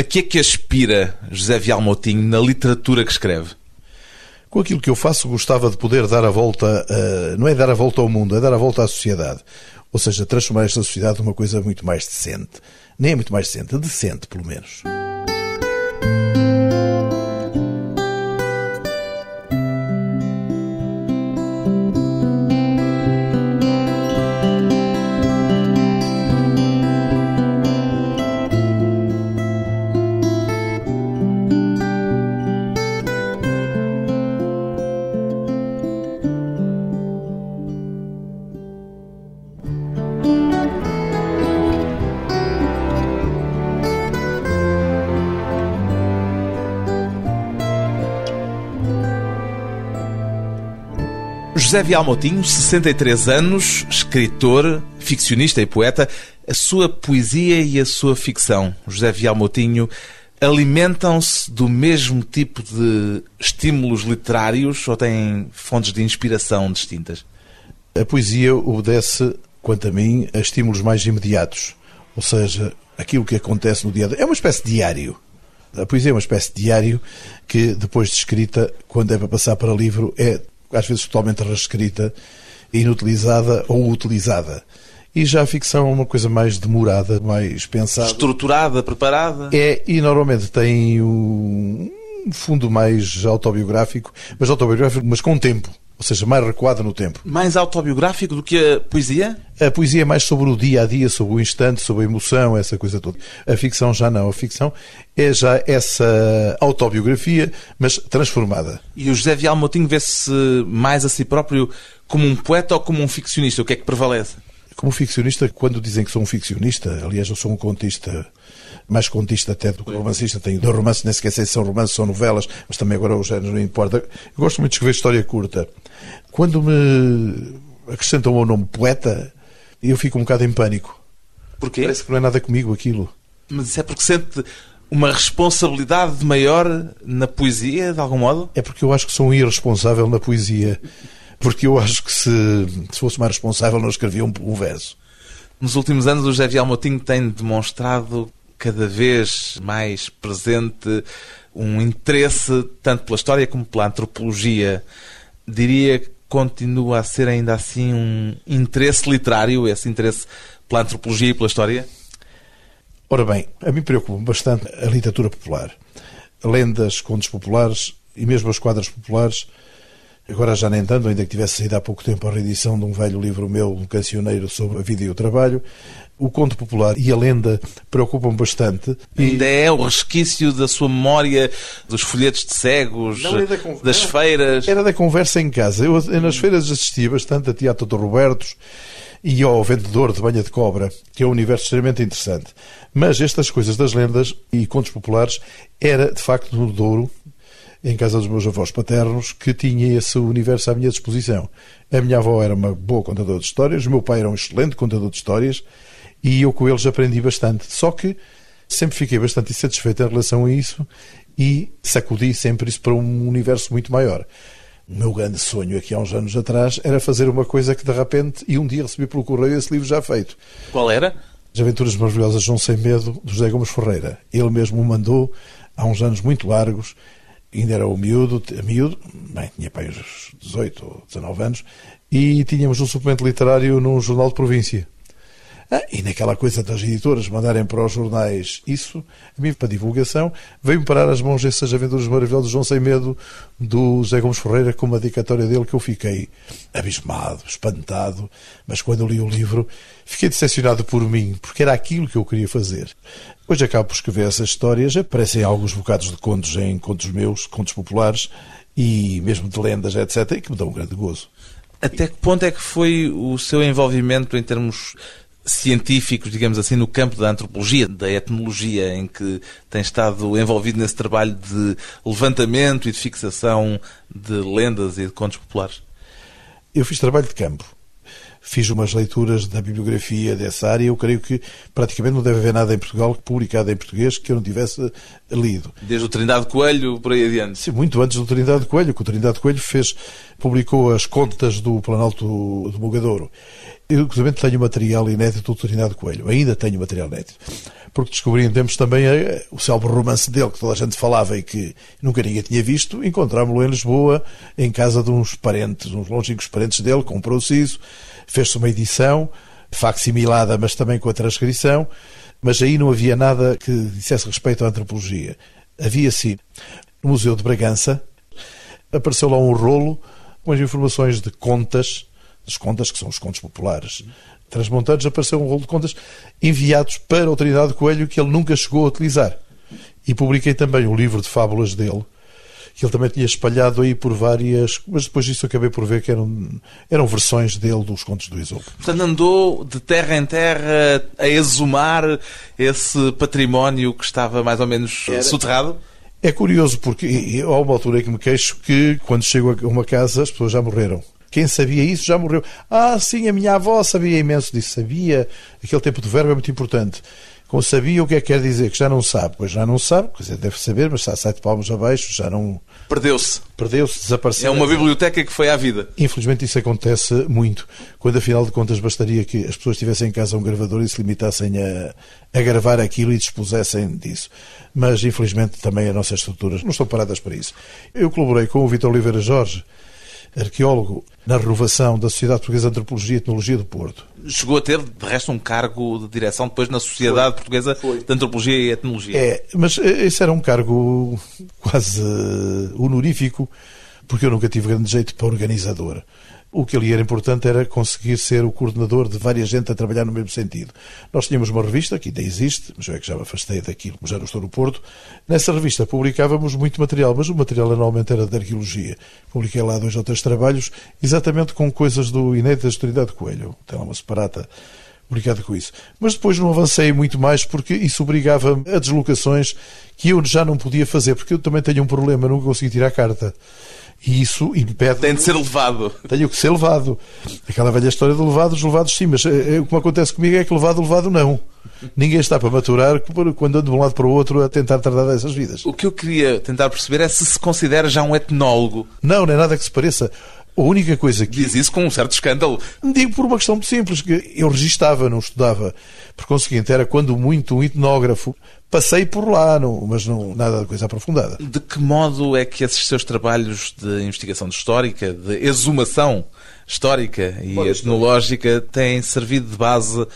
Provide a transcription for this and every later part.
A que é que aspira José Vial Moutinho na literatura que escreve? Com aquilo que eu faço, gostava de poder dar a volta, uh, não é dar a volta ao mundo, é dar a volta à sociedade. Ou seja, transformar esta sociedade numa coisa muito mais decente. Nem é muito mais decente, decente, pelo menos. José Vial Moutinho, 63 anos, escritor, ficcionista e poeta. A sua poesia e a sua ficção, José Vial Moutinho, alimentam-se do mesmo tipo de estímulos literários ou têm fontes de inspiração distintas? A poesia obedece, quanto a mim, a estímulos mais imediatos. Ou seja, aquilo que acontece no dia a dia. É uma espécie de diário. A poesia é uma espécie de diário que, depois de escrita, quando é para passar para livro, é às vezes totalmente reescrita, inutilizada ou utilizada. E já a ficção é uma coisa mais demorada, mais pensada. Estruturada, preparada. É, e normalmente tem um fundo mais autobiográfico, mas autobiográfico, mas com tempo. Ou seja, mais recuada no tempo. Mais autobiográfico do que a poesia? A poesia é mais sobre o dia a dia, sobre o instante, sobre a emoção, essa coisa toda. A ficção já não. A ficção é já essa autobiografia, mas transformada. E o José Vial Moutinho vê-se mais a si próprio como um poeta ou como um ficcionista? O que é que prevalece? Como ficcionista, quando dizem que sou um ficcionista, aliás, eu sou um contista mais contista até do que romancista. Tenho dois romances, nem sequer sei se são romances, são novelas, mas também agora o género não importa. Eu gosto muito de escrever história curta. Quando me acrescentam o nome poeta, eu fico um bocado em pânico. Porquê? Parece que não é nada comigo aquilo. Mas isso é porque sente uma responsabilidade maior na poesia, de algum modo? É porque eu acho que sou um irresponsável na poesia. Porque eu acho que se, se fosse mais responsável não escrevia um, um verso. Nos últimos anos, o José Vial Moutinho tem demonstrado cada vez mais presente um interesse tanto pela história como pela antropologia. Diria que continua a ser ainda assim um interesse literário, esse interesse pela antropologia e pela história? Ora bem, a mim preocupa bastante a literatura popular. Lendas, contos populares e mesmo as quadras populares Agora já nem tanto, ainda que tivesse saído há pouco tempo a reedição de um velho livro meu, um cancioneiro sobre a vida e o trabalho, o conto popular e a lenda preocupam bastante. Ainda é o resquício da sua memória dos folhetos de cegos, Não, da das feiras. Era da conversa em casa. Eu, eu nas feiras assistia bastante a Teatro de Robertos e ao Vendedor de Banha de Cobra, que é um universo extremamente interessante. Mas estas coisas das lendas e contos populares era, de facto, no Douro, em casa dos meus avós paternos, que tinha esse universo à minha disposição. A minha avó era uma boa contadora de histórias, o meu pai era um excelente contador de histórias e eu com eles aprendi bastante. Só que sempre fiquei bastante insatisfeito em relação a isso e sacudi sempre isso para um universo muito maior. O meu grande sonho aqui há uns anos atrás era fazer uma coisa que de repente, e um dia recebi pelo correio esse livro já feito. Qual era? As Aventuras Maravilhosas João Sem Medo, do José Gomes Ferreira. Ele mesmo o mandou há uns anos muito largos ainda era o miúdo, miúdo, bem, tinha pai uns 18 ou 19 anos, e tínhamos um suplemento literário num jornal de província. Ah, e naquela coisa das editoras mandarem para os jornais isso, a mim, para divulgação, veio-me parar as mãos essas aventuras maravilhosas, João Sem Medo, do José Gomes Ferreira, com uma dedicatória dele que eu fiquei abismado, espantado, mas quando li o livro fiquei decepcionado por mim, porque era aquilo que eu queria fazer. Hoje acabo por escrever essas histórias, aparecem alguns bocados de contos em contos meus, contos populares, e mesmo de lendas, etc., e que me dão um grande gozo. Até que ponto é que foi o seu envolvimento em termos científicos, digamos assim, no campo da antropologia, da etnologia, em que tem estado envolvido nesse trabalho de levantamento e de fixação de lendas e de contos populares? Eu fiz trabalho de campo. Fiz umas leituras da bibliografia dessa área. Eu creio que praticamente não deve haver nada em Portugal publicado em português que eu não tivesse lido. Desde o Trindade Coelho por aí adiante? Sim, muito antes do Trindade Coelho, que o Trindade Coelho fez, publicou as contas do Planalto do Mogadouro Eu, inclusive, tenho material inédito do Trinidad Coelho. Ainda tenho material inédito. Porque descobri em tempos também eh, o célebre romance dele, que toda a gente falava e que nunca ninguém tinha visto. Encontrámo-lo em Lisboa, em casa de uns parentes, uns longínquos parentes dele, comprou-se isso, fez-se uma edição, facsimilada, mas também com a transcrição. Mas aí não havia nada que dissesse respeito à antropologia. Havia sim. No Museu de Bragança apareceu lá um rolo com as informações de contas as contas, que são os contos populares transmontanos, apareceu um rolo de contas enviados para a Autoridade Coelho que ele nunca chegou a utilizar. E publiquei também o livro de fábulas dele, que ele também tinha espalhado aí por várias. Mas depois disso acabei por ver que eram, eram versões dele dos contos do Isopo. Portanto, andou de terra em terra a exumar esse património que estava mais ou menos Era... soterrado? É curioso, porque há uma altura em que me queixo que, quando chego a uma casa, as pessoas já morreram. Quem sabia isso já morreu. Ah, sim, a minha avó sabia imenso disso. Sabia. Aquele tempo do verbo é muito importante. Com sabia, o que é que quer dizer? Que já não sabe. Pois já não sabe, quer dizer, deve saber, mas está sete palmos abaixo, já não. Perdeu-se. Perdeu-se, desapareceu. É uma biblioteca que foi à vida. Infelizmente isso acontece muito. Quando, afinal de contas, bastaria que as pessoas tivessem em casa um gravador e se limitassem a, a gravar aquilo e dispusessem disso. Mas, infelizmente, também as nossas estruturas não estão paradas para isso. Eu colaborei com o Vitor Oliveira Jorge arqueólogo na renovação da Sociedade Portuguesa de Antropologia e Etnologia do Porto. Chegou a ter, de resto, um cargo de direção depois na Sociedade Foi. Portuguesa Foi. de Antropologia e Etnologia. É, mas esse era um cargo quase honorífico, porque eu nunca tive grande jeito para organizador. O que ali era importante era conseguir ser o coordenador de várias gente a trabalhar no mesmo sentido. Nós tínhamos uma revista, que ainda existe, mas eu é que já me afastei daquilo, já não estou no Porto. Nessa revista publicávamos muito material, mas o material anualmente era de arqueologia. Publiquei lá dois ou três trabalhos, exatamente com coisas do inédito da Historidade de Coelho. Tem lá uma separata publicada com isso. Mas depois não avancei muito mais porque isso obrigava a deslocações que eu já não podia fazer, porque eu também tenho um problema, não consegui tirar a carta. E isso impede. Tem de ser levado. Tenho que ser levado. Aquela velha história de levados, levados sim, mas é, o que acontece comigo é que levado, levado não. Ninguém está para maturar quando anda de um lado para o outro a tentar tratar dessas vidas. O que eu queria tentar perceber é se se considera já um etnólogo. Não, não é nada que se pareça. A única coisa que. Diz isso com um certo escândalo. Digo por uma questão muito simples, que eu registava, não estudava. Por conseguinte, era quando muito um etnógrafo. Passei por lá, não, mas não, nada de coisa aprofundada. De que modo é que esses seus trabalhos de investigação histórica, de exumação histórica e etnológica têm servido de base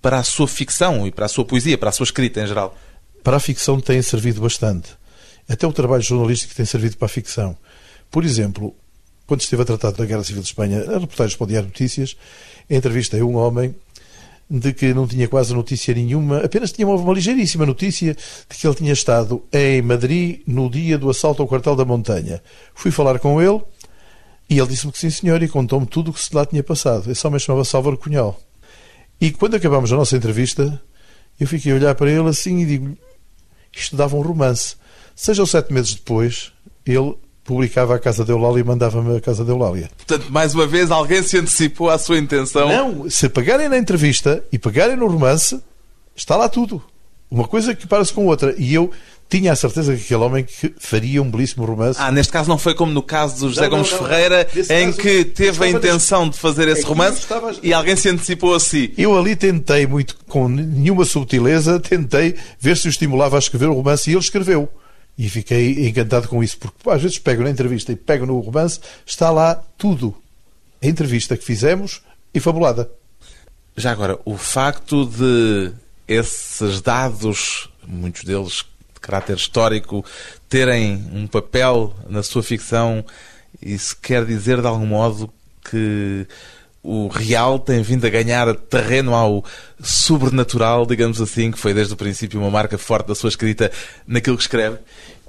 para a sua ficção e para a sua poesia, para a sua escrita em geral? Para a ficção tem servido bastante. Até o trabalho jornalístico tem servido para a ficção. Por exemplo, quando esteve a tratar da Guerra Civil de Espanha, a reportagem para o Diário Notícias, entrevistei um homem de que não tinha quase notícia nenhuma, apenas tinha uma, uma ligeiríssima notícia de que ele tinha estado em Madrid no dia do assalto ao quartel da Montanha. Fui falar com ele e ele disse-me que sim, senhor, e contou-me tudo o que se lá tinha passado. Esse homem chamava Salvador Cunhal. E quando acabámos a nossa entrevista, eu fiquei a olhar para ele assim e digo: isto dava um romance. Seja sete meses depois, ele publicava a Casa de Eulália e mandava-me a Casa de Eulália. Portanto, mais uma vez, alguém se antecipou à sua intenção. Não, se pegarem na entrevista e pegarem no romance, está lá tudo. Uma coisa que para-se com outra. E eu tinha a certeza que aquele homem que faria um belíssimo romance. Ah, neste caso não foi como no caso do José não, Gomes não, não, Ferreira, em caso, que teve a intenção de fazer esse romance estava... e alguém se antecipou a si. Eu ali tentei, muito com nenhuma subtileza, tentei ver se o estimulava a escrever o romance e ele escreveu. E fiquei encantado com isso, porque às vezes pego na entrevista e pego no romance, está lá tudo. A entrevista que fizemos e fabulada. Já agora, o facto de esses dados, muitos deles de caráter histórico, terem um papel na sua ficção, isso quer dizer de algum modo que o real tem vindo a ganhar terreno ao sobrenatural, digamos assim, que foi desde o princípio uma marca forte da sua escrita naquilo que escreve?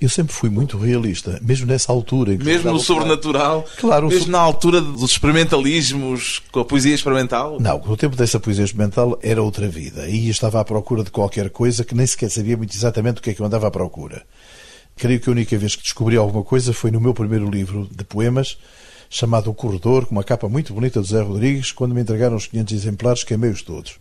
Eu sempre fui muito realista, mesmo nessa altura. mesmo no sobrenatural? Claro. Mesmo na altura dos experimentalismos, com a poesia experimental? Não, no tempo dessa poesia experimental era outra vida. E estava à procura de qualquer coisa que nem sequer sabia muito exatamente o que é que eu andava à procura. Creio que a única vez que descobri alguma coisa foi no meu primeiro livro de poemas, chamado O Corredor, com uma capa muito bonita do Zé Rodrigues, quando me entregaram os 500 exemplares, queimei-os todos.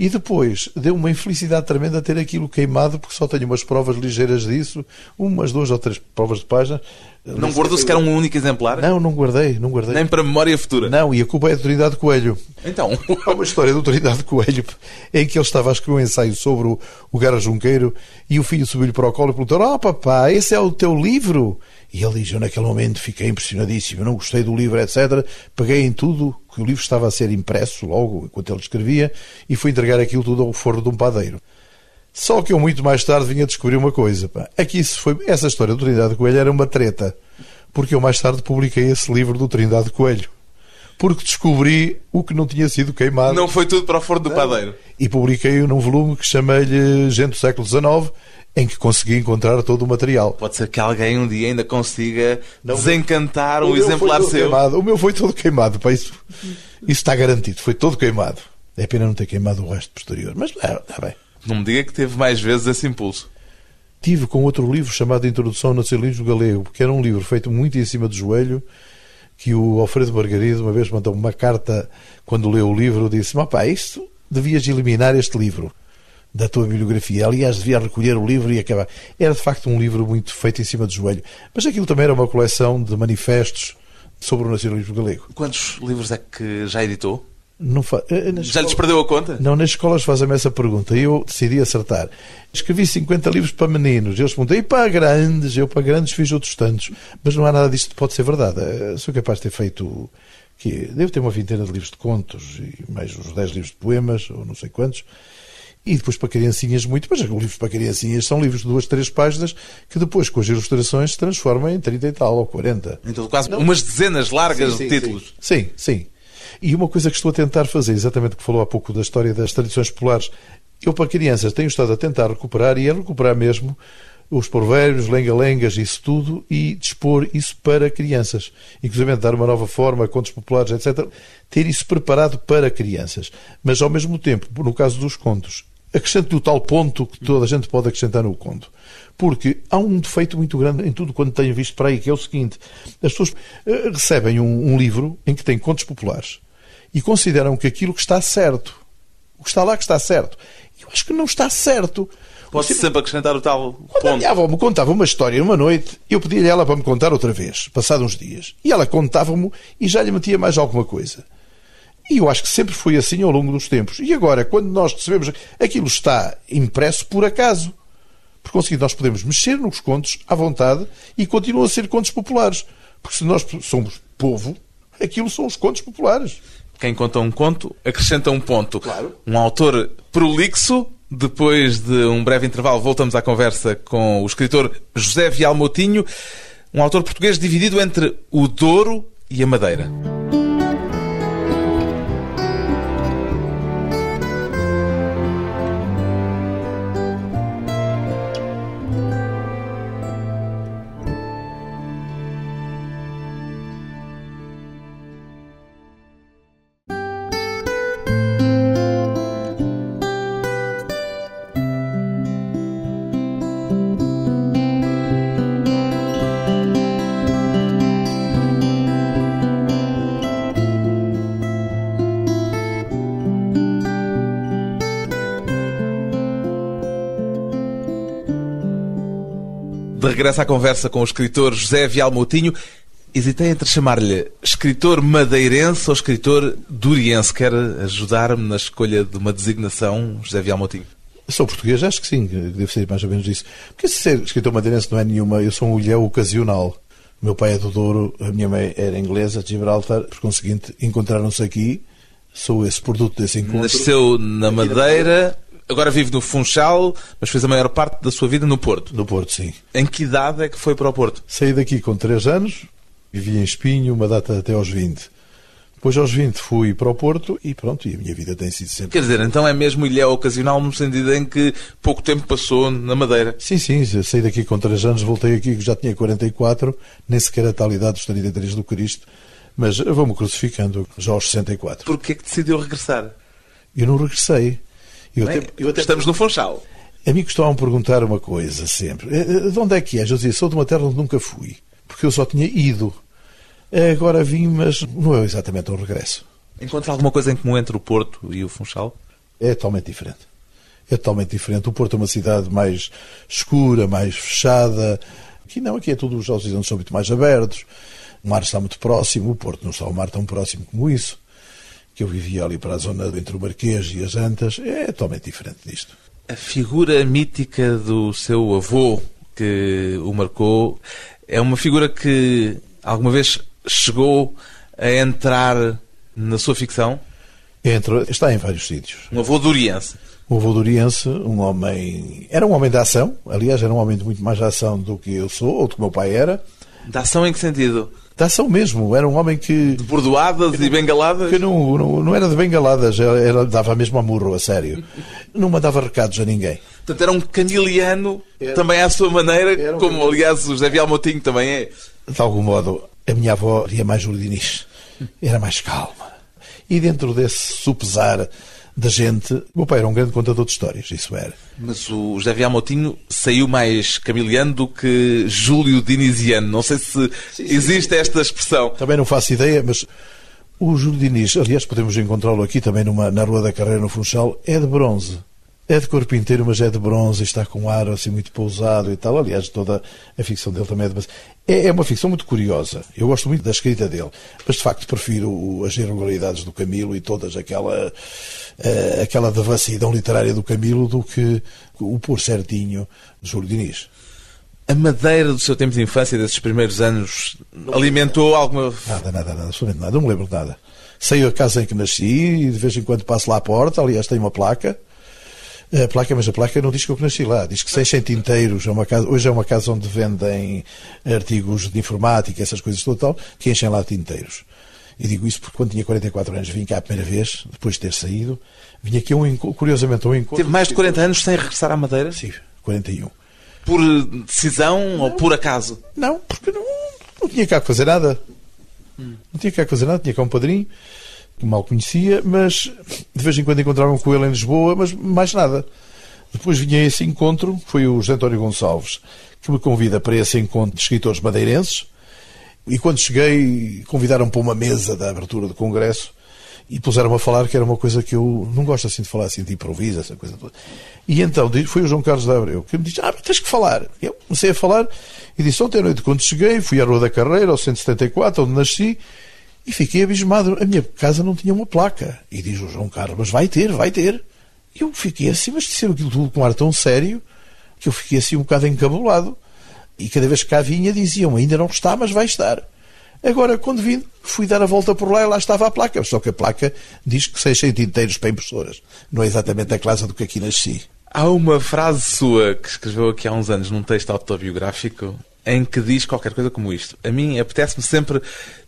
E depois deu uma infelicidade tremenda ter aquilo queimado, porque só tenho umas provas ligeiras disso, umas duas ou três provas de página. Não guardou sequer um único exemplar? Não, não guardei, não guardei. Nem para memória futura? Não, e a culpa é de Trindade Coelho. Então? Há uma história do Trindade Coelho em que ele estava a escrever um ensaio sobre o, o Guerra Junqueiro e o filho subiu-lhe para o colo e perguntou: oh, papá, esse é o teu livro? E ele diz: Eu naquele momento fiquei impressionadíssimo, não gostei do livro, etc. Peguei em tudo, que o livro estava a ser impresso logo, enquanto ele escrevia, e fui entregar aquilo tudo ao forno de um padeiro. Só que eu muito mais tarde vinha descobrir uma coisa. Pá. É que isso foi, essa história do Trindade Coelho era uma treta porque eu mais tarde publiquei esse livro do Trindade Coelho. Porque descobri o que não tinha sido queimado. Não foi tudo para o forno do padeiro. E publiquei-o num volume que chamei-lhe Gente do Século XIX, em que consegui encontrar todo o material. Pode ser que alguém um dia ainda consiga não, desencantar um exemplar seu. Queimado. O meu foi todo queimado. Para isso, isso está garantido. Foi todo queimado. É pena não ter queimado o resto posterior. Mas está é, bem. Não me diga que teve mais vezes esse impulso. Tive com outro livro chamado Introdução ao Nacionalismo Galego, que era um livro feito muito em cima do joelho, que o Alfredo Margarido uma vez mandou uma carta quando leu o livro, disse: "Pá, isto devias eliminar este livro da tua bibliografia. Aliás, devia recolher o livro e acabar. Era de facto um livro muito feito em cima do joelho. Mas aquilo também era uma coleção de manifestos sobre o nacionalismo galego. Quantos livros é que já editou? Não fa... Eh, Já escola... lhes perdeu a conta? Não, nas escolas fazem-me essa pergunta e eu decidi acertar. Escrevi 50 livros para meninos, eles perguntam, e para grandes? Eu para grandes fiz outros tantos. Mas não há nada disto que pode ser verdade. Eh, sou capaz de ter feito. que Devo ter uma vintena de livros de contos e mais uns 10 livros de poemas, ou não sei quantos. E depois para criancinhas muito, mas os livros para criancinhas são livros de duas, três páginas que depois com as ilustrações se transformam em 30 e tal ou 40. Então quase não. umas dezenas largas sim, sim, de títulos. Sim, sim. E uma coisa que estou a tentar fazer, exatamente o que falou há pouco da história das tradições populares, eu para crianças tenho estado a tentar recuperar e a recuperar mesmo os provérbios, lenga-lengas, isso tudo, e dispor isso para crianças. Inclusive dar uma nova forma, contos populares, etc. Ter isso preparado para crianças. Mas, ao mesmo tempo, no caso dos contos, acrescento o tal ponto que toda a gente pode acrescentar no conto. Porque há um defeito muito grande em tudo quanto tenho visto para aí, que é o seguinte: as pessoas eh, recebem um, um livro em que tem contos populares e consideram que aquilo que está certo, o que está lá que está certo. Eu acho que não está certo. Pode-se sempre acrescentar o tal ponto. a minha avó me contava uma história uma noite, eu pedia-lhe ela para me contar outra vez, passados uns dias. E ela contava-me e já lhe metia mais alguma coisa. E eu acho que sempre foi assim ao longo dos tempos. E agora, quando nós recebemos, aquilo está impresso por acaso. Por conseguinte, nós podemos mexer nos contos à vontade e continuam a ser contos populares. Porque se nós somos povo, aquilo são os contos populares. Quem conta um conto acrescenta um ponto. Claro. Um autor prolixo. Depois de um breve intervalo, voltamos à conversa com o escritor José Vial Moutinho, um autor português dividido entre o Douro e a Madeira. De regresso à conversa com o escritor José Vial Moutinho, hesitei entre chamar-lhe escritor madeirense ou escritor duriense. Quer ajudar-me na escolha de uma designação, José Vial Moutinho? Sou português, acho que sim, deve ser mais ou menos isso. Porque ser escritor madeirense não é nenhuma, eu sou um ilhéu ocasional. O meu pai é do Douro, a minha mãe era inglesa, de Gibraltar, por conseguinte, encontraram-se aqui, sou esse produto desse encontro. Nasceu na Madeira, Agora vive no Funchal, mas fez a maior parte da sua vida no Porto. No Porto, sim. Em que idade é que foi para o Porto? Saí daqui com 3 anos, vivi em Espinho, uma data até aos 20. Depois, aos 20, fui para o Porto e pronto, e a minha vida tem sido sempre. Quer dizer, então é mesmo ilha ocasional no sentido em que pouco tempo passou na Madeira? Sim, sim, saí daqui com 3 anos, voltei aqui que já tinha 44, nem sequer a tal idade dos 33 do Cristo, mas vou-me crucificando já aos 64. Porquê é que decidiu regressar? Eu não regressei. Eu Bem, até, eu até... Estamos no Funchal. A mim costumam perguntar uma coisa sempre. Eh, eh, de onde é que és? Eu dizia, sou de uma terra onde nunca fui. Porque eu só tinha ido. Agora vim, mas não é exatamente um regresso. Encontra alguma coisa em comum entre o Porto e o Funchal? É totalmente diferente. É totalmente diferente. O Porto é uma cidade mais escura, mais fechada. Aqui não, aqui é tudo, os horizontes são muito mais abertos. O mar está muito próximo, o Porto não está o mar tão próximo como isso. Que eu vivia ali para a zona entre o Marquês e as Antas. É totalmente diferente disto. A figura mítica do seu avô que o marcou é uma figura que alguma vez chegou a entrar na sua ficção? Entra, está em vários sítios. Um avô duriense. Um avô duriense, um homem. Era um homem de ação, aliás, era um homem de muito mais ação do que eu sou, ou do que o meu pai era. De ação em que sentido? De ação mesmo, era um homem que. De bordoadas e bengaladas? Que não, não, não era de bengaladas, era, dava mesmo a murro, a sério. Não mandava recados a ninguém. Portanto, era um camiliano, era, também à sua maneira, um como aliás o José Vial Motinho também é. De algum modo, a minha avó ia mais Jordiniz, era mais calma. E dentro desse supesar da gente, o meu pai era um grande contador de histórias, isso era. Mas o José Vial Motinho saiu mais camiliano do que Júlio Diniziano. Não sei se sim, existe sim. esta expressão. Também não faço ideia, mas o Júlio Diniz, aliás, podemos encontrá-lo aqui também numa, na Rua da Carreira, no Funchal, é de bronze. É de corpo inteiro, mas é de bronze, está com um ar assim muito pousado e tal. Aliás, toda a ficção dele também é de bronze. É, é uma ficção muito curiosa. Eu gosto muito da escrita dele, mas de facto prefiro as irregularidades do Camilo e todas aquela uh, aquela devassidão literária do Camilo do que o pôr certinho de Júlio Diniz. A madeira do seu tempo de infância, desses primeiros anos, alimentou alguma. Nada, nada, nada, absolutamente nada, não me lembro de nada. Saí da casa em que nasci e de vez em quando passo lá à porta, aliás, tem uma placa a placa, mas a placa não diz que eu nasci lá, diz que 600 inteiros, é uma casa, hoje é uma casa onde vendem artigos de informática, essas coisas total, que enchem lá de inteiros. E digo isso porque quando tinha 44 anos vim cá a primeira vez, depois de ter saído, vim aqui, um, curiosamente, um encontro... Teve mais de 40 anos sem regressar à Madeira? Sim, 41. Por decisão não, ou por acaso? Não, porque não, não tinha cá que fazer nada. Hum. Não tinha cá que fazer nada, tinha cá um padrinho mal conhecia, mas de vez em quando encontravam com ele em Lisboa, mas mais nada. Depois vinha esse encontro, foi o José António Gonçalves, que me convida para esse encontro de escritores madeirenses, e quando cheguei, convidaram-me para uma mesa da abertura do Congresso, e puseram-me a falar que era uma coisa que eu não gosto assim de falar, assim de improviso, essa coisa toda. E então foi o João Carlos da Abreu que me disse: Ah, tens que falar. Eu comecei a falar e disse: Ontem à noite, quando cheguei, fui à Rua da Carreira, ao 174, onde nasci, e fiquei abismado. A minha casa não tinha uma placa. E diz o João Carlos, mas vai ter, vai ter. E eu fiquei assim, mas disseram aquilo tudo com um ar tão sério que eu fiquei assim um bocado encabulado. E cada vez que cá vinha diziam, ainda não está, mas vai estar. Agora, quando vim, fui dar a volta por lá e lá estava a placa. Só que a placa diz que 600 inteiros para impressoras. Não é exatamente a classe do que aqui nasci. Há uma frase sua que escreveu aqui há uns anos num texto autobiográfico em que diz qualquer coisa como isto. A mim apetece-me sempre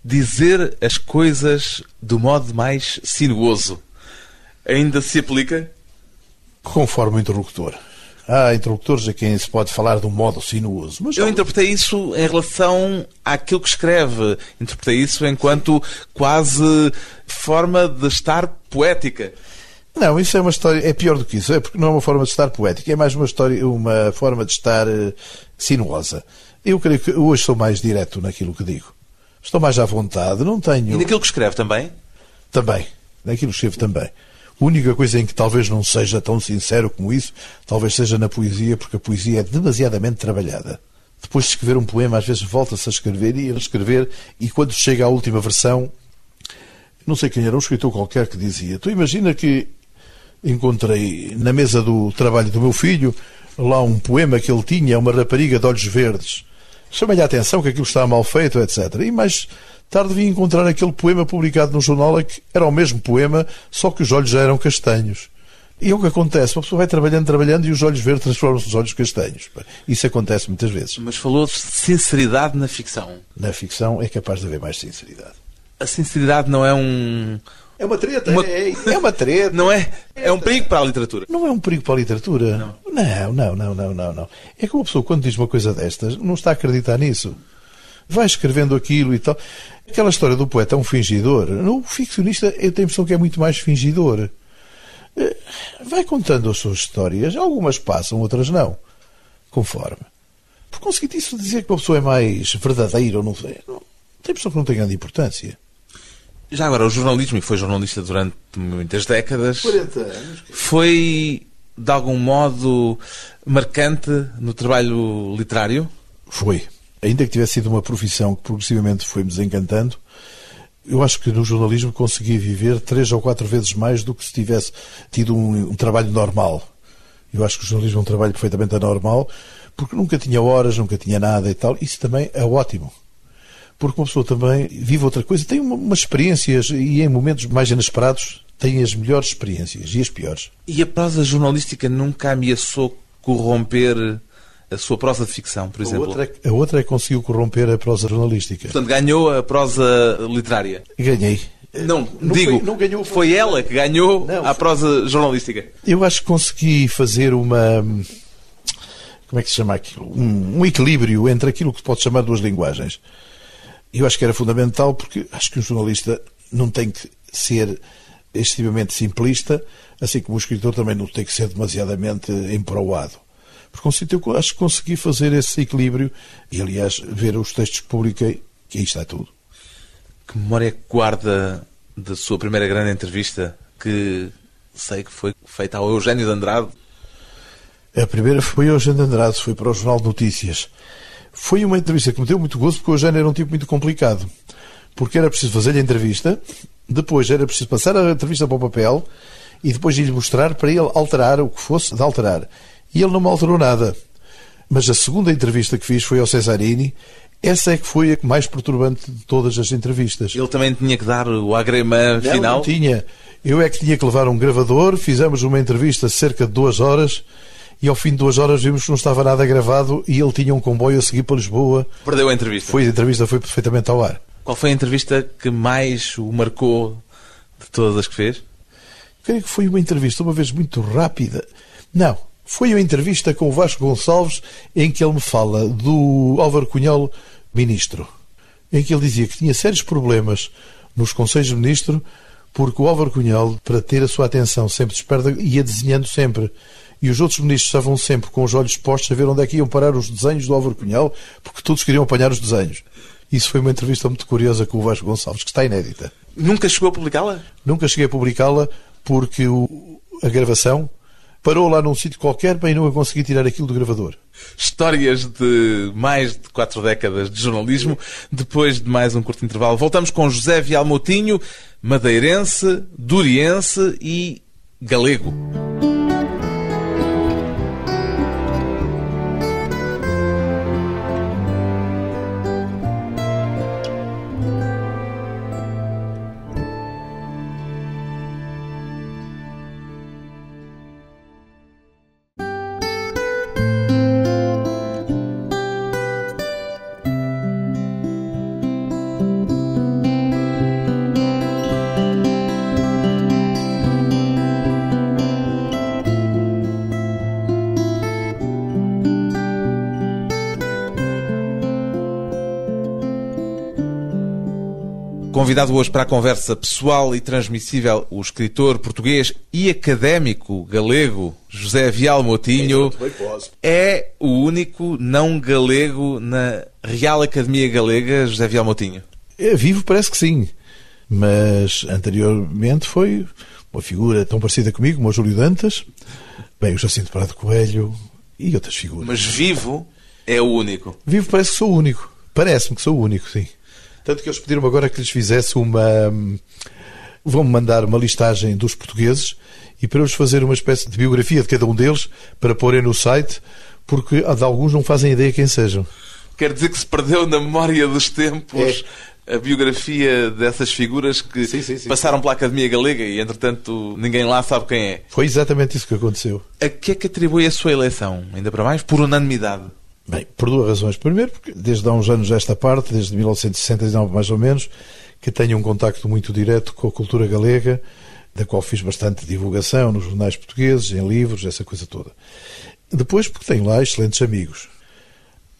dizer as coisas do modo mais sinuoso. Ainda se aplica? Conforme o interlocutor. Há interlocutores a quem se pode falar de um modo sinuoso. Mas Eu interpretei isso em relação àquilo que escreve. Interpretei isso enquanto quase forma de estar poética. Não, isso é uma história. É pior do que isso. É porque não é uma forma de estar poética. É mais uma história, uma forma de estar uh, sinuosa. Eu creio que hoje sou mais direto naquilo que digo. Estou mais à vontade, não tenho. E naquilo que escreve também? Também. Naquilo que escrevo também. A única coisa em que talvez não seja tão sincero como isso, talvez seja na poesia, porque a poesia é demasiadamente trabalhada. Depois de escrever um poema, às vezes volta-se a escrever e a escrever, e quando chega à última versão, não sei quem era, um escritor qualquer que dizia: Tu imagina que encontrei na mesa do trabalho do meu filho lá um poema que ele tinha, uma rapariga de olhos verdes chamei-lhe a atenção que aquilo estava mal feito, etc. E mais tarde vim encontrar aquele poema publicado no jornal que era o mesmo poema, só que os olhos já eram castanhos. E é o que acontece, uma pessoa vai trabalhando, trabalhando e os olhos verdes transformam-se nos olhos castanhos. Isso acontece muitas vezes. Mas falou de sinceridade na ficção. Na ficção é capaz de haver mais sinceridade. A sinceridade não é um é uma treta, uma... É, é, uma treta. Não é? É um perigo para a literatura. Não é um perigo para a literatura. Não. Não, não, não, não, não. É que uma pessoa, quando diz uma coisa destas, não está a acreditar nisso. Vai escrevendo aquilo e tal. Aquela história do poeta é um fingidor. O ficcionista, eu tenho a impressão que é muito mais fingidor. Eh, vai contando as suas histórias. Algumas passam, outras não. Conforme. Por conseguinte, isso dizer que uma pessoa é mais verdadeira ou não tem a impressão que não tem grande importância. Já agora, o jornalismo, e foi jornalista durante muitas décadas, 40 anos. foi de algum modo marcante no trabalho literário? Foi. Ainda que tivesse sido uma profissão que progressivamente foi me desencantando, eu acho que no jornalismo consegui viver três ou quatro vezes mais do que se tivesse tido um, um trabalho normal. Eu acho que o jornalismo é um trabalho perfeitamente anormal, porque nunca tinha horas, nunca tinha nada e tal. Isso também é ótimo. Porque uma pessoa também vive outra coisa, tem uma, umas experiências e em momentos mais inesperados tem as melhores experiências e as piores. E a prosa jornalística nunca ameaçou corromper a sua prosa de ficção, por A exemplo? outra, é, a outra é que conseguiu corromper a prosa jornalística. Portanto, ganhou a prosa literária. Ganhei. Não, Não digo, foi- não ganhou, foi, foi- ela que ganhou Não, a prosa jornalística. Eu acho que consegui fazer uma. Como é que se chama aquilo? Um, um equilíbrio entre aquilo que se pode chamar duas linguagens. Eu acho que era fundamental porque acho que um jornalista não tem que ser excessivamente simplista, assim como o escritor também não tem que ser demasiadamente emproado. Por conseguinte, eu acho que consegui fazer esse equilíbrio e, aliás, ver os textos que publiquei, que aí está tudo. Que memória guarda da sua primeira grande entrevista que sei que foi feita ao Eugénio de Andrade? A primeira foi ao Eugênio de Andrade, foi para o Jornal de Notícias. Foi uma entrevista que me deu muito gozo, porque o Eugênio era um tipo muito complicado. Porque era preciso fazer-lhe a entrevista, depois era preciso passar a entrevista para o papel e depois lhe mostrar para ele alterar o que fosse de alterar. E ele não me alterou nada. Mas a segunda entrevista que fiz foi ao Cesarini. Essa é que foi a mais perturbante de todas as entrevistas. Ele também tinha que dar o agremã Não, final? Não tinha. Eu é que tinha que levar um gravador, fizemos uma entrevista de cerca de duas horas e ao fim de duas horas vimos que não estava nada gravado e ele tinha um comboio a seguir para Lisboa. Perdeu a entrevista. Foi, a entrevista foi perfeitamente ao ar. Qual foi a entrevista que mais o marcou de todas as que fez? Creio que foi uma entrevista, uma vez muito rápida. Não, foi uma entrevista com o Vasco Gonçalves em que ele me fala do Álvaro Cunhal, ministro. Em que ele dizia que tinha sérios problemas nos Conselhos de Ministro porque o Álvaro Cunhal, para ter a sua atenção sempre desperta, ia desenhando sempre. E os outros ministros estavam sempre com os olhos postos a ver onde é que iam parar os desenhos do Álvaro Cunhal, porque todos queriam apanhar os desenhos. Isso foi uma entrevista muito curiosa com o Vasco Gonçalves, que está inédita. Nunca chegou a publicá-la? Nunca cheguei a publicá-la porque o- a gravação parou lá num sítio qualquer bem não a consegui tirar aquilo do gravador. Histórias de mais de quatro décadas de jornalismo. Depois de mais um curto intervalo, voltamos com José Vial Moutinho, madeirense, duriense e galego. Convidado hoje para a conversa pessoal e transmissível, o escritor português e académico galego José Vial Moutinho é o único não galego na Real Academia Galega, José Vial Moutinho. É, vivo parece que sim, mas anteriormente foi uma figura tão parecida comigo como o Júlio Dantas, bem, o Jacinto Prado Coelho e outras figuras. Mas vivo é o único. Vivo parece que sou o único. Parece-me que sou o único, sim. Tanto que eles pediram agora que lhes fizesse uma. Vão-me mandar uma listagem dos portugueses e para eu lhes fazer uma espécie de biografia de cada um deles para porem no site, porque de alguns não fazem ideia quem sejam. Quer dizer que se perdeu na memória dos tempos a biografia dessas figuras que Sim, sim, sim. passaram pela Academia Galega e, entretanto, ninguém lá sabe quem é. Foi exatamente isso que aconteceu. A que é que atribui a sua eleição? Ainda para mais, por unanimidade. Bem, por duas razões. Primeiro, porque desde há uns anos esta parte, desde 1969 mais ou menos, que tenho um contacto muito direto com a cultura galega, da qual fiz bastante divulgação nos jornais portugueses, em livros, essa coisa toda. Depois, porque tenho lá excelentes amigos.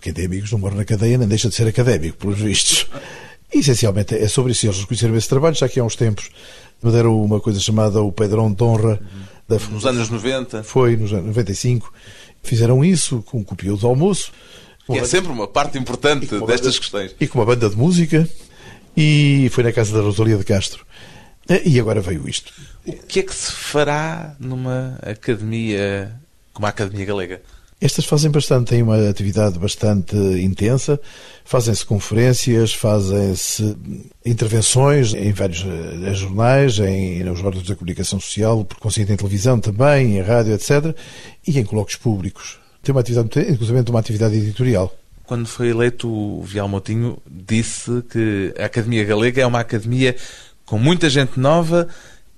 Quem tem amigos não mora na cadeia, nem deixa de ser académico, pelos vistos. E, essencialmente é sobre isso. Eles reconheceram esse trabalho, já que há uns tempos me deram uma coisa chamada o Pedrão de Honra da Nos anos 90, Foi nos anos 95. Fizeram isso com copiou do almoço. que é sempre uma parte importante uma destas banda- questões. E com uma banda de música. E foi na casa da Rosalia de Castro. E agora veio isto. O que é que se fará numa academia como a Academia Galega? Estas fazem bastante, têm uma atividade bastante intensa, fazem-se conferências, fazem-se intervenções em vários eh, jornais, em, nos órgãos da comunicação social, por conseguinte em televisão também, em rádio, etc., e em colóquios públicos. Tem uma atividade, inclusive uma atividade editorial. Quando foi eleito o Vial Motinho, disse que a Academia Galega é uma academia com muita gente nova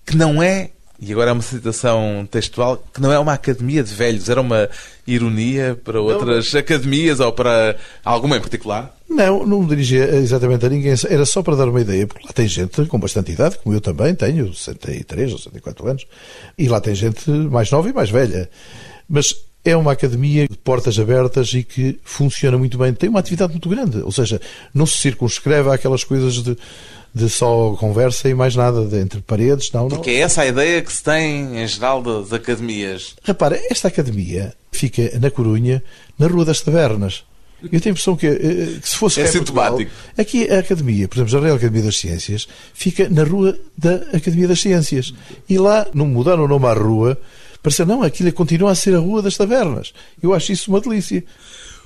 que não é e agora é uma citação textual, que não é uma academia de velhos, era uma ironia para outras não, academias ou para alguma em particular? Não, não me dirigia exatamente a ninguém, era só para dar uma ideia, porque lá tem gente com bastante idade, como eu também tenho, 63 ou 64 anos, e lá tem gente mais nova e mais velha. Mas é uma academia de portas abertas e que funciona muito bem. Tem uma atividade muito grande, ou seja, não se circunscreve àquelas coisas de de só conversa e mais nada, de entre paredes. Não, Porque não. é essa a ideia que se tem em geral das academias. Repara, esta academia fica na Corunha, na Rua das Tavernas. Eu tenho a impressão que, eh, que se fosse. É sintomático. aqui a Academia, por exemplo, a Real Academia das Ciências, fica na Rua da Academia das Ciências. E lá não mudaram o nome à rua, para não, aquilo continua a ser a Rua das Tavernas. Eu acho isso uma delícia.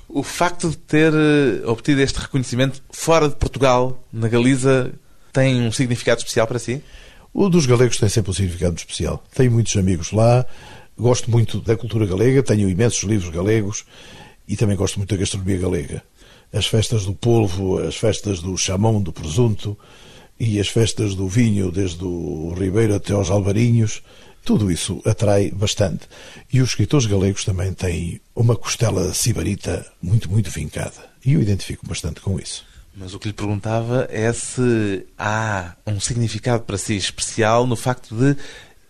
O facto de ter eh, obtido este reconhecimento fora de Portugal, na Galiza, tem um significado especial para si? O dos galegos tem sempre um significado especial. Tenho muitos amigos lá, gosto muito da cultura galega, tenho imensos livros galegos e também gosto muito da gastronomia galega. As festas do polvo, as festas do chamão, do presunto e as festas do vinho, desde o Ribeiro até aos Alvarinhos, tudo isso atrai bastante. E os escritores galegos também têm uma costela sibarita muito, muito vincada. E eu identifico bastante com isso. Mas o que lhe perguntava é se há um significado para si especial no facto de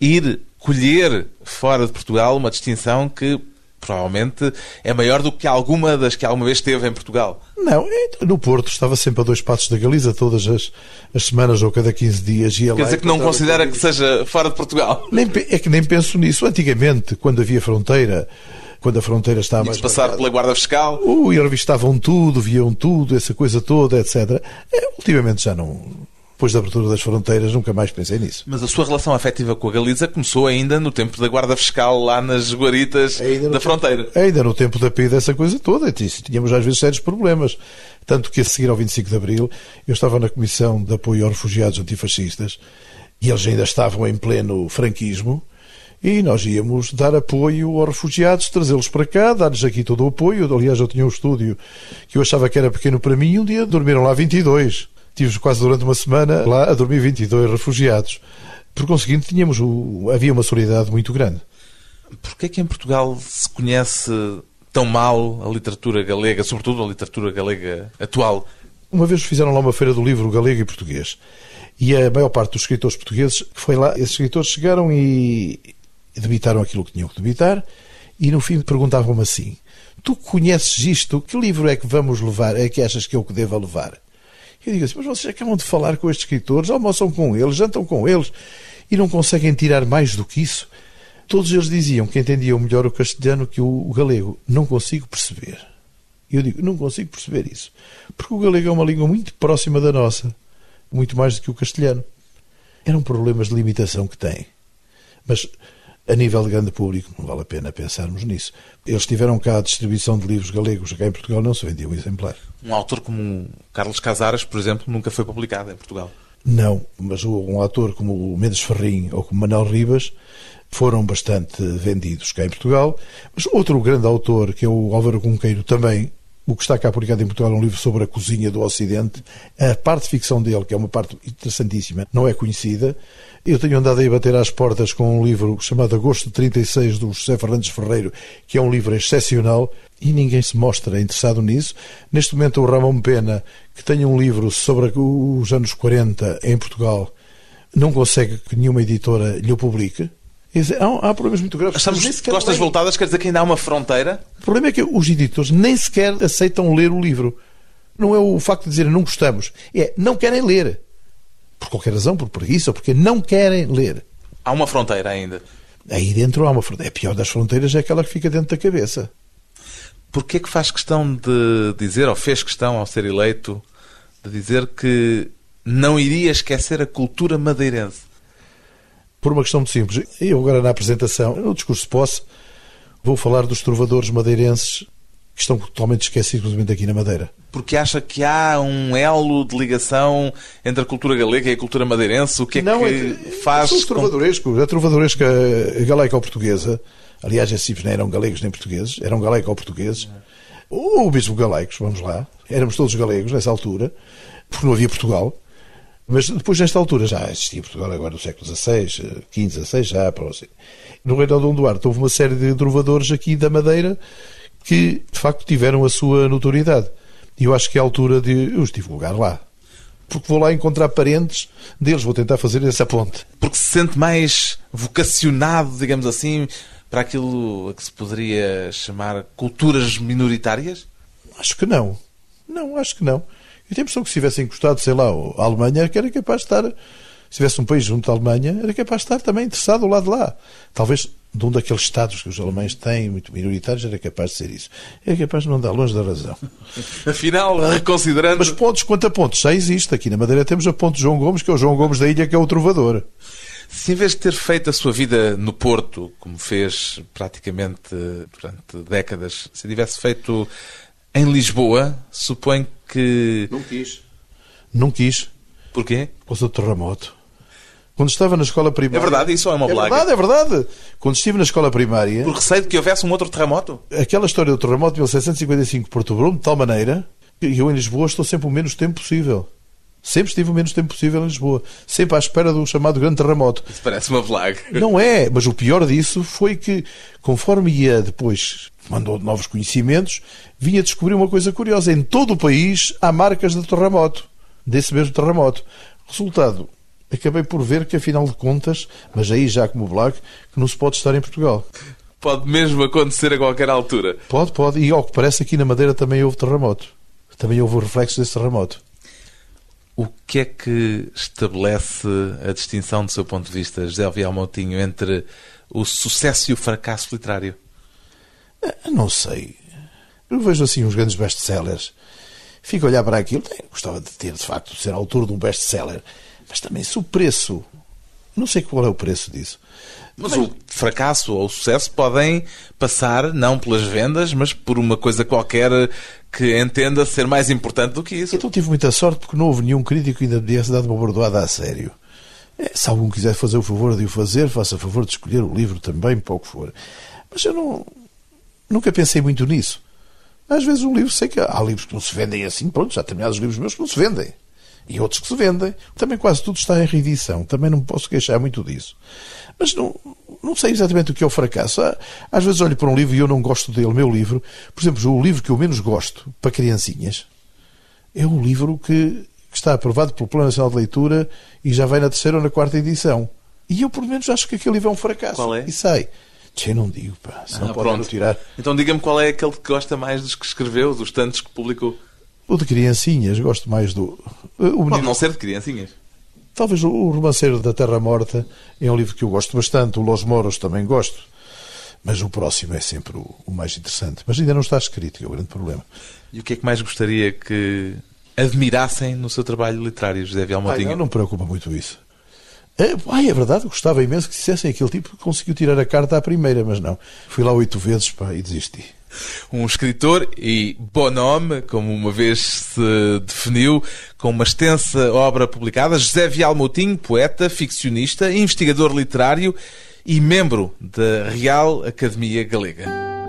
ir colher fora de Portugal uma distinção que provavelmente é maior do que alguma das que alguma vez teve em Portugal. Não, no Porto estava sempre a dois passos da Galiza todas as, as semanas ou cada 15 dias. Ia Quer dizer que não considera que seja fora de Portugal? Nem, é que nem penso nisso. Antigamente, quando havia fronteira, quando a fronteira estava mais. passar marcada. pela Guarda Fiscal. Uh, e revistavam tudo, viam tudo, essa coisa toda, etc. É, ultimamente já não. Depois da abertura das fronteiras, nunca mais pensei nisso. Mas a sua relação afetiva com a Galiza começou ainda no tempo da Guarda Fiscal, lá nas guaritas da fronteira. Ainda no tempo da PID, essa coisa toda. Tínhamos às vezes sérios problemas. Tanto que a seguir ao 25 de Abril, eu estava na Comissão de Apoio aos Refugiados Antifascistas e eles ainda estavam em pleno franquismo e nós íamos dar apoio aos refugiados, trazê-los para cá, dar-lhes aqui todo o apoio. Aliás, eu tinha um estúdio que eu achava que era pequeno para mim e um dia dormiram lá 22. Tive quase durante uma semana lá a dormir 22 refugiados. Por conseguinte, tínhamos o... havia uma solidariedade muito grande. Porquê é que em Portugal se conhece tão mal a literatura galega, sobretudo a literatura galega atual? Uma vez fizeram lá uma feira do livro galego e português. E a maior parte dos escritores portugueses que foi lá, esses escritores chegaram e debitaram aquilo que tinham que debitar e no fim perguntavam-me assim: Tu conheces isto? Que livro é que vamos levar? É que achas que eu que devo levar? Eu digo assim: Mas vocês acabam de falar com estes escritores, almoçam com eles, jantam com eles e não conseguem tirar mais do que isso? Todos eles diziam que entendiam melhor o castelhano que o galego. Não consigo perceber. Eu digo: Não consigo perceber isso. Porque o galego é uma língua muito próxima da nossa, muito mais do que o castelhano. Eram problemas de limitação que tem. Mas a nível de grande público, não vale a pena pensarmos nisso. Eles tiveram cá a distribuição de livros galegos, cá em Portugal não se vendia um exemplar. Um autor como Carlos Casares, por exemplo, nunca foi publicado em Portugal. Não, mas um autor como o Mendes Ferrim ou como Manuel Ribas foram bastante vendidos cá em Portugal. Mas outro grande autor, que é o Álvaro Cunqueiro, também o que está cá publicado em Portugal é um livro sobre a cozinha do Ocidente. A parte de ficção dele, que é uma parte interessantíssima, não é conhecida. Eu tenho andado a bater às portas com um livro chamado Agosto 36, do José Fernandes Ferreiro, que é um livro excepcional e ninguém se mostra interessado nisso. Neste momento, o Ramon Pena, que tem um livro sobre os anos 40 em Portugal, não consegue que nenhuma editora lhe o publique. Dizer, há, há, problemas muito graves. Estamos costas leem. voltadas, quer dizer que ainda há uma fronteira? O problema é que os editores nem sequer aceitam ler o livro. Não é o facto de dizer não gostamos, é não querem ler. Por qualquer razão, por preguiça, ou porque não querem ler. Há uma fronteira ainda. Aí dentro há uma fronteira. A pior das fronteiras é aquela que fica dentro da cabeça. Porquê é que faz questão de dizer, ou fez questão ao ser eleito, de dizer que não iria esquecer a cultura madeirense? Por uma questão muito simples. Eu agora na apresentação, no discurso de posse, vou falar dos trovadores madeirenses que estão totalmente esquecidos, aqui na Madeira. Porque acha que há um elo de ligação entre a cultura galega e a cultura madeirense? O que é não, que é, faz... São trovadorescos. A trovadoresca galaico-portuguesa, aliás, esses não eram galegos nem portugueses, eram galaico-portugueses, ou mesmo galaicos, vamos lá. Éramos todos galegos nessa altura, porque não havia Portugal. Mas depois, nesta altura, já existia Portugal, agora no século XVI, XV, XVI, já para você. No Reino de Dom Duarte houve uma série de trovadores aqui da Madeira que, de facto, tiveram a sua notoriedade. E eu acho que é a altura de os divulgar lá. Porque vou lá encontrar parentes deles, vou tentar fazer essa ponte. Porque se sente mais vocacionado, digamos assim, para aquilo que se poderia chamar culturas minoritárias? Acho que não. Não, acho que não. Eu tenho a impressão que se tivesse encostado, sei lá, a Alemanha, que era capaz de estar, se tivesse um país junto à Alemanha, era capaz de estar também interessado ao lado de lá. Talvez de um daqueles Estados que os alemães têm, muito minoritários, era capaz de ser isso. Era capaz de não andar longe da razão. Afinal, reconsiderando. Mas pontos, quanto a pontos, já existe. Aqui na Madeira temos a ponte João Gomes, que é o João Gomes da ilha, que é o trovador. Se em vez de ter feito a sua vida no Porto, como fez praticamente durante décadas, se tivesse feito em Lisboa, suponho que. Não quis. Não quis. Porquê? Por causa do terremoto. Quando estava na escola primária. É verdade, isso é uma blaga. É verdade, é verdade. Quando estive na escola primária. Por receio de que houvesse um outro terremoto? Aquela história do terremoto de 1755 Porto Bruno, de tal maneira que eu em Lisboa estou sempre o menos tempo possível. Sempre estive o menos tempo possível em Lisboa. Sempre à espera do chamado grande terremoto. Isso parece uma blaga. Não é, mas o pior disso foi que, conforme ia depois, mandou novos conhecimentos, vinha descobrir uma coisa curiosa. Em todo o país há marcas de terremoto, desse mesmo terremoto. Resultado, acabei por ver que, afinal de contas, mas aí já como Black, que não se pode estar em Portugal. Pode mesmo acontecer a qualquer altura. Pode, pode. E ao que parece, aqui na Madeira também houve terremoto. Também houve o reflexo desse terremoto. O que é que estabelece a distinção, do seu ponto de vista, José Vial Moutinho, entre o sucesso e o fracasso literário? Ah, não sei. Eu vejo assim uns grandes best-sellers. Fico a olhar para aquilo. Gostava de ter, de facto, de ser autor de um best-seller. Mas também se o preço. Não sei qual é o preço disso. Mas o fracasso ou o sucesso podem passar não pelas vendas, mas por uma coisa qualquer que entenda ser mais importante do que isso. Então tive muita sorte porque não houve nenhum crítico que ainda tivesse dado uma bordoada a sério. É, se algum quiser fazer o favor de o fazer, faça o favor de escolher o livro também, para o que for. Mas eu não, nunca pensei muito nisso. Às vezes um livro, sei que há livros que não se vendem assim, pronto, já determinados livros meus que não se vendem. E outros que se vendem. Também quase tudo está em reedição. Também não posso queixar muito disso. Mas não, não sei exatamente o que é o fracasso. Às vezes olho para um livro e eu não gosto dele. Meu livro, por exemplo, o livro que eu menos gosto para criancinhas é um livro que, que está aprovado pelo Plano Nacional de Leitura e já vai na terceira ou na quarta edição. E eu, pelo menos, acho que aquele livro é um fracasso. Qual é? E sai. Eu não digo, pá. Se não Ah, pode pronto. tirar. Então diga-me qual é aquele que gosta mais dos que escreveu, dos tantos que publicou. O de criancinhas, gosto mais do. O Pode menino, não ser de criancinhas. Talvez o Romanceiro da Terra Morta é um livro que eu gosto bastante. O Los Moros também gosto. Mas o próximo é sempre o, o mais interessante. Mas ainda não está escrito, que é o grande problema. E o que é que mais gostaria que admirassem no seu trabalho literário, José Vial Ai, Moutinho? não, não me preocupa muito isso. É, ai, é verdade, eu gostava imenso que dissessem aquele tipo que conseguiu tirar a carta à primeira, mas não. Fui lá oito vezes pá, e desisti. Um escritor e bonhomme, como uma vez se definiu, com uma extensa obra publicada, José Vial Moutinho, poeta, ficcionista, investigador literário e membro da Real Academia Galega.